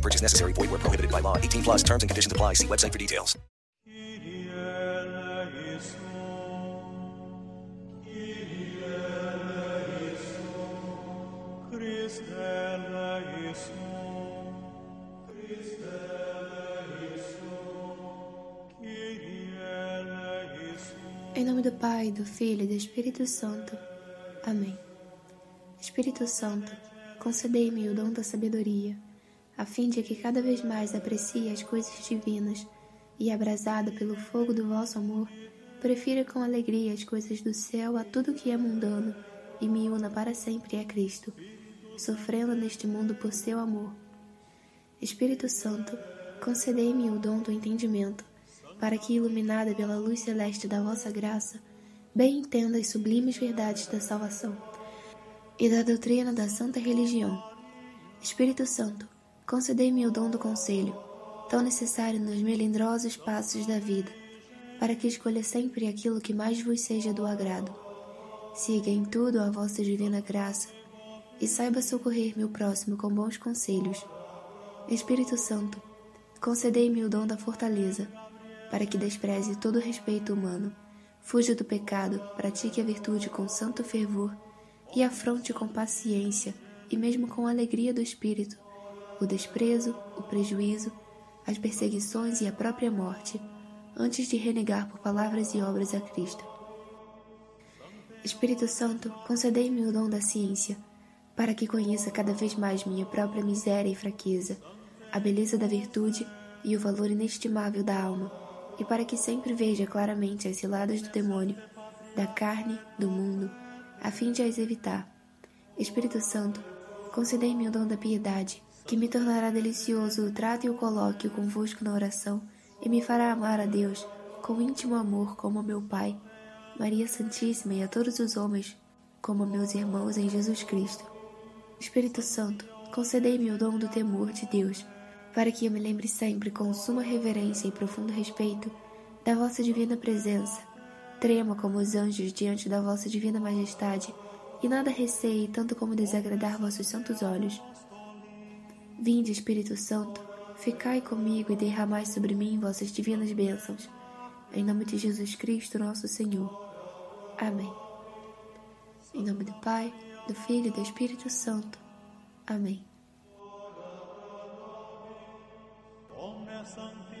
No purchase necessary. Void where prohibited by law. 18 plus terms and conditions apply. See website for details. Em nome do Pai, do Filho e do Espírito Santo. Amém. Espírito Santo, concedei-me o dom da sabedoria, a fim de que cada vez mais aprecie as coisas divinas e, abrasado pelo fogo do vosso amor, prefira com alegria as coisas do céu a tudo que é mundano e me una para sempre a Cristo, sofrendo neste mundo por seu amor. Espírito Santo, concedei-me o dom do entendimento, para que, iluminada pela luz celeste da vossa graça, bem entenda as sublimes verdades da salvação e da doutrina da santa religião. Espírito Santo, concedei-me o dom do conselho, tão necessário nos melindrosos passos da vida, para que escolha sempre aquilo que mais vos seja do agrado. Siga em tudo a vossa divina graça e saiba socorrer meu próximo com bons conselhos. Espírito Santo, concedei-me o dom da fortaleza, para que despreze todo respeito humano, fuja do pecado, pratique a virtude com santo fervor e afronte com paciência e mesmo com alegria do espírito o desprezo, o prejuízo, as perseguições e a própria morte, antes de renegar por palavras e obras a Cristo. Espírito Santo, concedei-me o dom da ciência, para que conheça cada vez mais minha própria miséria e fraqueza, a beleza da virtude e o valor inestimável da alma e para que sempre veja claramente as ciladas do demônio, da carne, do mundo, a fim de as evitar. Espírito Santo, concedei-me o dom da piedade, que me tornará delicioso o trato e o colóquio convosco na oração e me fará amar a Deus com íntimo amor como meu Pai, Maria Santíssima e a todos os homens, como meus irmãos em Jesus Cristo. Espírito Santo, concedei-me o dom do temor de Deus, para que eu me lembre sempre com suma reverência e profundo respeito da vossa divina presença, trema como os anjos diante da vossa divina majestade, e nada receie tanto como desagradar vossos santos olhos. Vinde, Espírito Santo, ficai comigo e derramai sobre mim vossas divinas bênçãos. Em nome de Jesus Cristo, nosso Senhor. Amém. Em nome do Pai, do Filho e do Espírito Santo. Amém. Omne sancti